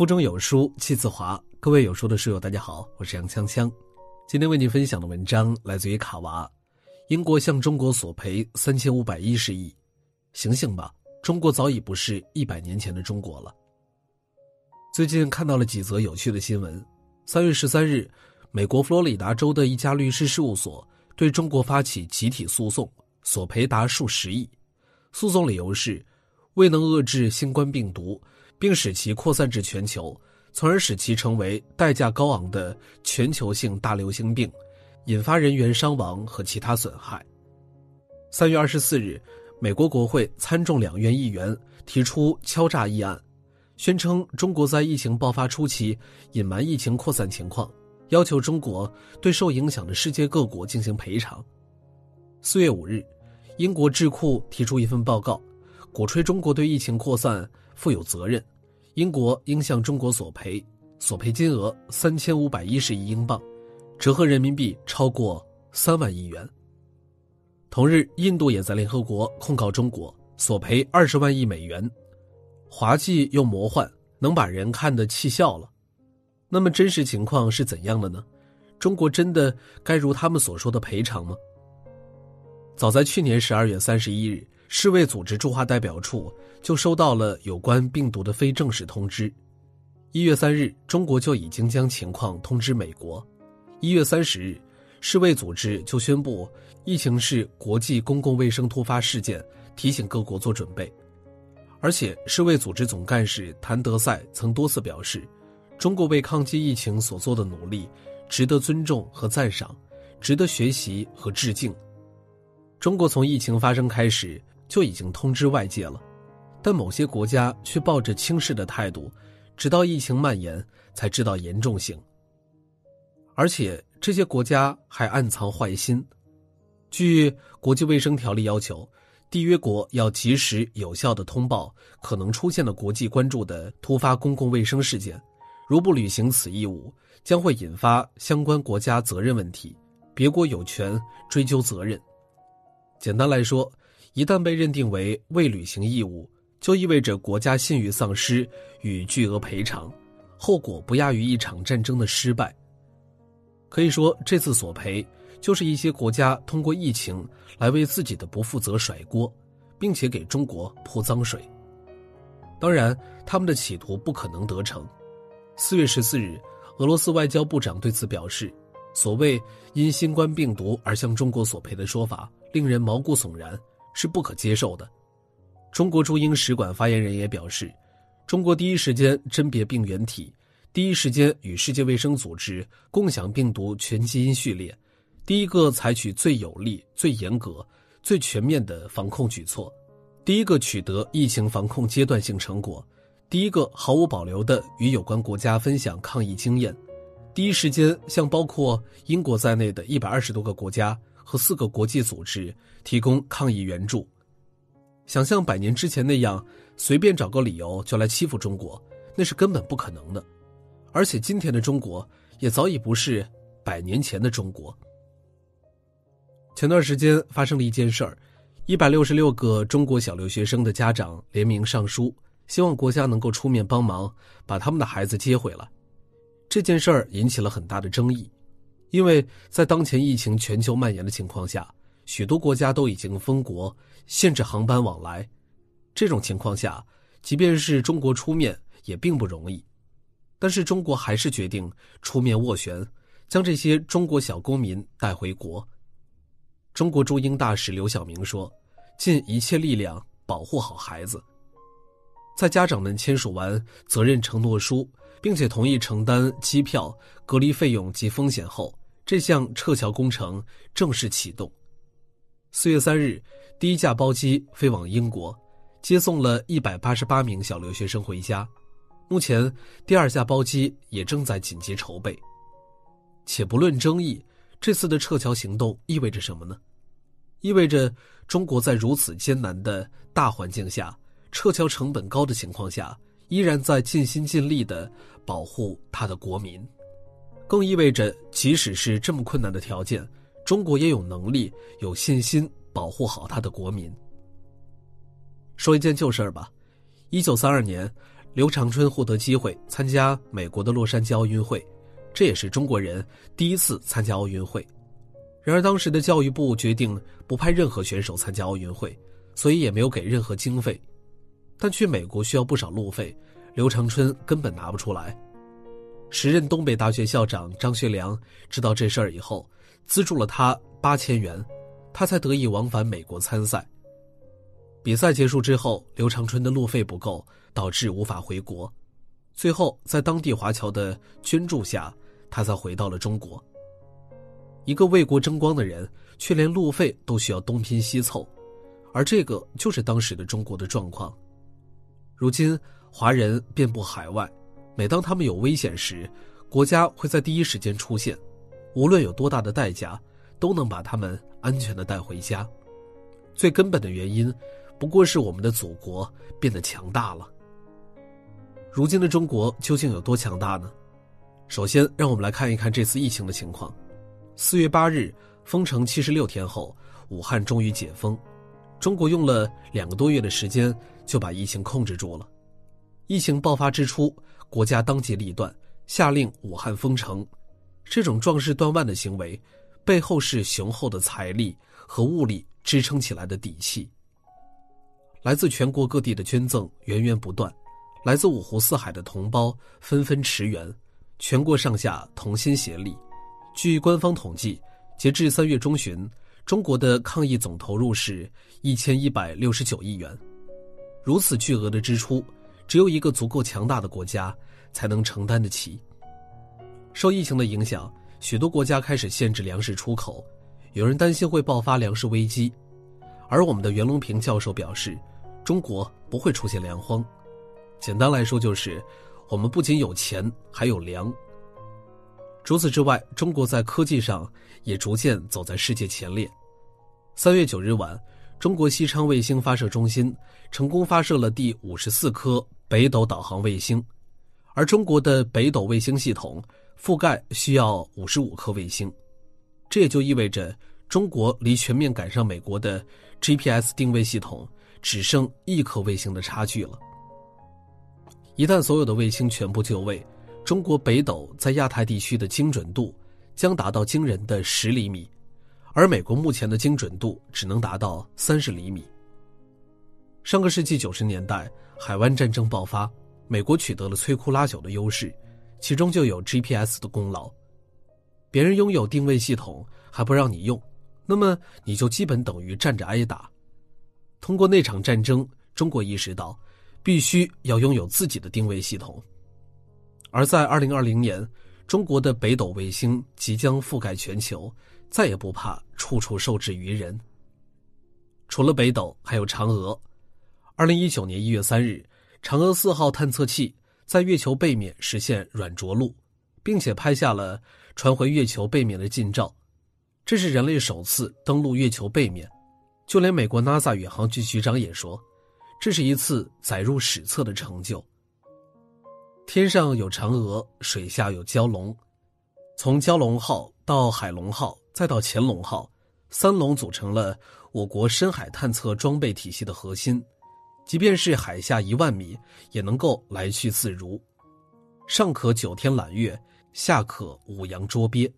腹中有书气自华。各位有书的书友，大家好，我是杨锵锵。今天为您分享的文章来自于卡娃。英国向中国索赔三千五百一十亿，醒醒吧！中国早已不是一百年前的中国了。最近看到了几则有趣的新闻。三月十三日，美国佛罗里达州的一家律师事务所对中国发起集体诉讼，索赔达数十亿。诉讼理由是未能遏制新冠病毒。并使其扩散至全球，从而使其成为代价高昂的全球性大流行病，引发人员伤亡和其他损害。三月二十四日，美国国会参众两院议员提出敲诈议案，宣称中国在疫情爆发初期隐瞒疫情扩散情况，要求中国对受影响的世界各国进行赔偿。四月五日，英国智库提出一份报告，鼓吹中国对疫情扩散。负有责任，英国应向中国索赔，索赔金额三千五百一十亿英镑，折合人民币超过三万亿元。同日，印度也在联合国控告中国，索赔二十万亿美元。滑稽又魔幻，能把人看得气笑了。那么真实情况是怎样的呢？中国真的该如他们所说的赔偿吗？早在去年十二月三十一日。世卫组织驻华代表处就收到了有关病毒的非正式通知。一月三日，中国就已经将情况通知美国。一月三十日，世卫组织就宣布疫情是国际公共卫生突发事件，提醒各国做准备。而且，世卫组织总干事谭德赛曾多次表示，中国为抗击疫情所做的努力值得尊重和赞赏，值得学习和致敬。中国从疫情发生开始。就已经通知外界了，但某些国家却抱着轻视的态度，直到疫情蔓延才知道严重性。而且这些国家还暗藏坏心。据国际卫生条例要求，缔约国要及时有效的通报可能出现的国际关注的突发公共卫生事件，如不履行此义务，将会引发相关国家责任问题，别国有权追究责任。简单来说。一旦被认定为未履行义务，就意味着国家信誉丧失与巨额赔偿，后果不亚于一场战争的失败。可以说，这次索赔就是一些国家通过疫情来为自己的不负责甩锅，并且给中国泼脏水。当然，他们的企图不可能得逞。四月十四日，俄罗斯外交部长对此表示：“所谓因新冠病毒而向中国索赔的说法，令人毛骨悚然。”是不可接受的。中国驻英使馆发言人也表示，中国第一时间甄别病原体，第一时间与世界卫生组织共享病毒全基因序列，第一个采取最有力、最严格、最全面的防控举措，第一个取得疫情防控阶段性成果，第一个毫无保留地与有关国家分享抗疫经验，第一时间向包括英国在内的一百二十多个国家。和四个国际组织提供抗疫援助，想像百年之前那样随便找个理由就来欺负中国，那是根本不可能的。而且今天的中国也早已不是百年前的中国。前段时间发生了一件事儿，一百六十六个中国小留学生的家长联名上书，希望国家能够出面帮忙把他们的孩子接回来。这件事儿引起了很大的争议。因为在当前疫情全球蔓延的情况下，许多国家都已经封国、限制航班往来。这种情况下，即便是中国出面也并不容易。但是中国还是决定出面斡旋，将这些中国小公民带回国。中国驻英大使刘晓明说：“尽一切力量保护好孩子。”在家长们签署完责任承诺书，并且同意承担机票、隔离费用及风险后，这项撤侨工程正式启动。四月三日，第一架包机飞往英国，接送了一百八十八名小留学生回家。目前，第二架包机也正在紧急筹备。且不论争议，这次的撤侨行动意味着什么呢？意味着中国在如此艰难的大环境下、撤侨成本高的情况下，依然在尽心尽力的保护他的国民。更意味着，即使是这么困难的条件，中国也有能力、有信心保护好他的国民。说一件旧事儿吧，一九三二年，刘长春获得机会参加美国的洛杉矶奥运会，这也是中国人第一次参加奥运会。然而，当时的教育部决定不派任何选手参加奥运会，所以也没有给任何经费。但去美国需要不少路费，刘长春根本拿不出来。时任东北大学校长张学良知道这事儿以后，资助了他八千元，他才得以往返美国参赛。比赛结束之后，刘长春的路费不够，导致无法回国。最后，在当地华侨的捐助下，他才回到了中国。一个为国争光的人，却连路费都需要东拼西凑，而这个就是当时的中国的状况。如今，华人遍布海外，每当他们有危险时，国家会在第一时间出现，无论有多大的代价，都能把他们安全的带回家。最根本的原因，不过是我们的祖国变得强大了。如今的中国究竟有多强大呢？首先，让我们来看一看这次疫情的情况。四月八日，封城七十六天后，武汉终于解封。中国用了两个多月的时间。就把疫情控制住了。疫情爆发之初，国家当机立断，下令武汉封城。这种壮士断腕的行为，背后是雄厚的财力和物力支撑起来的底气。来自全国各地的捐赠源源不断，来自五湖四海的同胞纷纷驰援，全国上下同心协力。据官方统计，截至三月中旬，中国的抗疫总投入是一千一百六十九亿元。如此巨额的支出，只有一个足够强大的国家才能承担得起。受疫情的影响，许多国家开始限制粮食出口，有人担心会爆发粮食危机。而我们的袁隆平教授表示，中国不会出现粮荒。简单来说，就是我们不仅有钱，还有粮。除此之外，中国在科技上也逐渐走在世界前列。三月九日晚。中国西昌卫星发射中心成功发射了第五十四颗北斗导航卫星，而中国的北斗卫星系统覆盖需要五十五颗卫星，这也就意味着中国离全面赶上美国的 GPS 定位系统只剩一颗卫星的差距了。一旦所有的卫星全部就位，中国北斗在亚太地区的精准度将达到惊人的十厘米。而美国目前的精准度只能达到三十厘米。上个世纪九十年代，海湾战争爆发，美国取得了摧枯拉朽的优势，其中就有 GPS 的功劳。别人拥有定位系统还不让你用，那么你就基本等于站着挨打。通过那场战争，中国意识到必须要拥有自己的定位系统。而在二零二零年，中国的北斗卫星即将覆盖全球。再也不怕处处受制于人。除了北斗，还有嫦娥。二零一九年一月三日，嫦娥四号探测器在月球背面实现软着陆，并且拍下了传回月球背面的近照。这是人类首次登陆月球背面，就连美国 NASA 宇航局局长也说，这是一次载入史册的成就。天上有嫦娥，水下有蛟龙，从蛟龙号到海龙号。再到潜龙号，三龙组成了我国深海探测装备体系的核心，即便是海下一万米，也能够来去自如。上可九天揽月，下可五洋捉鳖。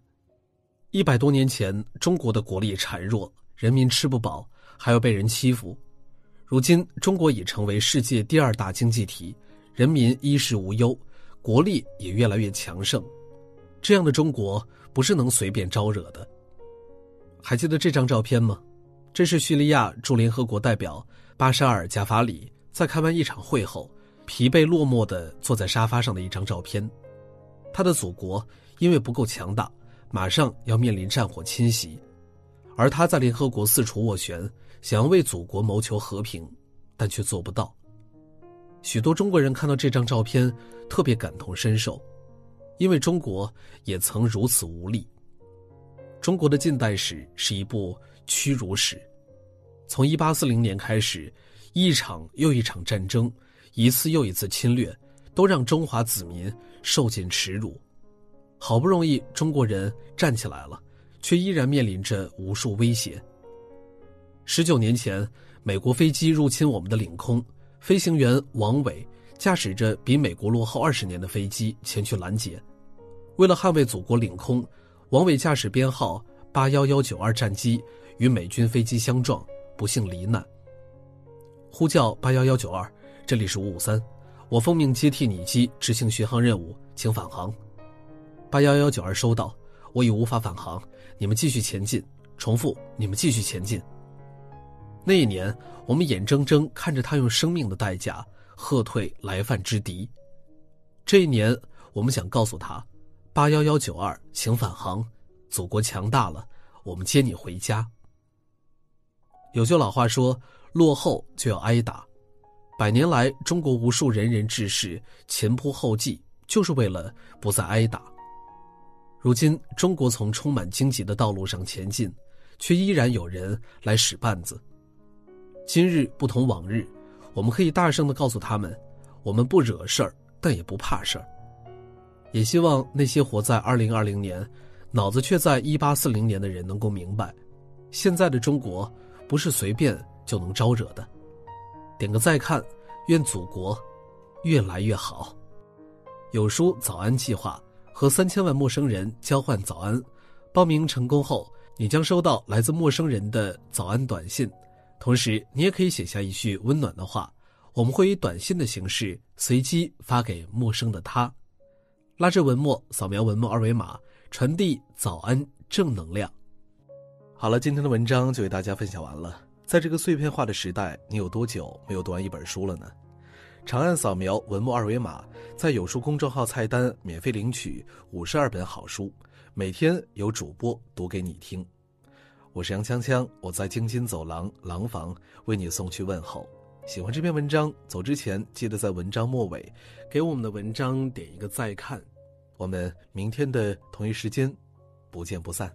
一百多年前，中国的国力孱弱，人民吃不饱，还要被人欺负。如今，中国已成为世界第二大经济体，人民衣食无忧，国力也越来越强盛。这样的中国，不是能随便招惹的。还记得这张照片吗？这是叙利亚驻联合国代表巴沙尔·贾法里在开完一场会后，疲惫落寞地坐在沙发上的一张照片。他的祖国因为不够强大，马上要面临战火侵袭，而他在联合国四处斡旋，想要为祖国谋求和平，但却做不到。许多中国人看到这张照片，特别感同身受，因为中国也曾如此无力。中国的近代史是一部屈辱史，从一八四零年开始，一场又一场战争，一次又一次侵略，都让中华子民受尽耻辱。好不容易中国人站起来了，却依然面临着无数威胁。十九年前，美国飞机入侵我们的领空，飞行员王伟驾驶着比美国落后二十年的飞机前去拦截。为了捍卫祖国领空，王伟驾驶编号八幺幺九二战机与美军飞机相撞，不幸罹难。呼叫八幺幺九二，这里是五五三，我奉命接替你机执行巡航任务，请返航。八幺幺九二收到，我已无法返航，你们继续前进。重复，你们继续前进。那一年，我们眼睁睁看着他用生命的代价喝退来犯之敌。这一年，我们想告诉他：八幺幺九二，请返航，祖国强大了，我们接你回家。有句老话说。落后就要挨打，百年来，中国无数仁人志士前仆后继，就是为了不再挨打。如今，中国从充满荆棘的道路上前进，却依然有人来使绊子。今日不同往日，我们可以大声的告诉他们：我们不惹事儿，但也不怕事儿。也希望那些活在二零二零年，脑子却在一八四零年的人能够明白，现在的中国不是随便。就能招惹的，点个再看，愿祖国越来越好。有书早安计划和三千万陌生人交换早安，报名成功后，你将收到来自陌生人的早安短信，同时你也可以写下一句温暖的话，我们会以短信的形式随机发给陌生的他。拉着文末，扫描文末二维码，传递早安正能量。好了，今天的文章就为大家分享完了。在这个碎片化的时代，你有多久没有读完一本书了呢？长按扫描文末二维码，在有书公众号菜单免费领取五十二本好书，每天有主播读给你听。我是杨锵锵，我在京津走廊廊坊为你送去问候。喜欢这篇文章，走之前记得在文章末尾给我们的文章点一个再看。我们明天的同一时间，不见不散。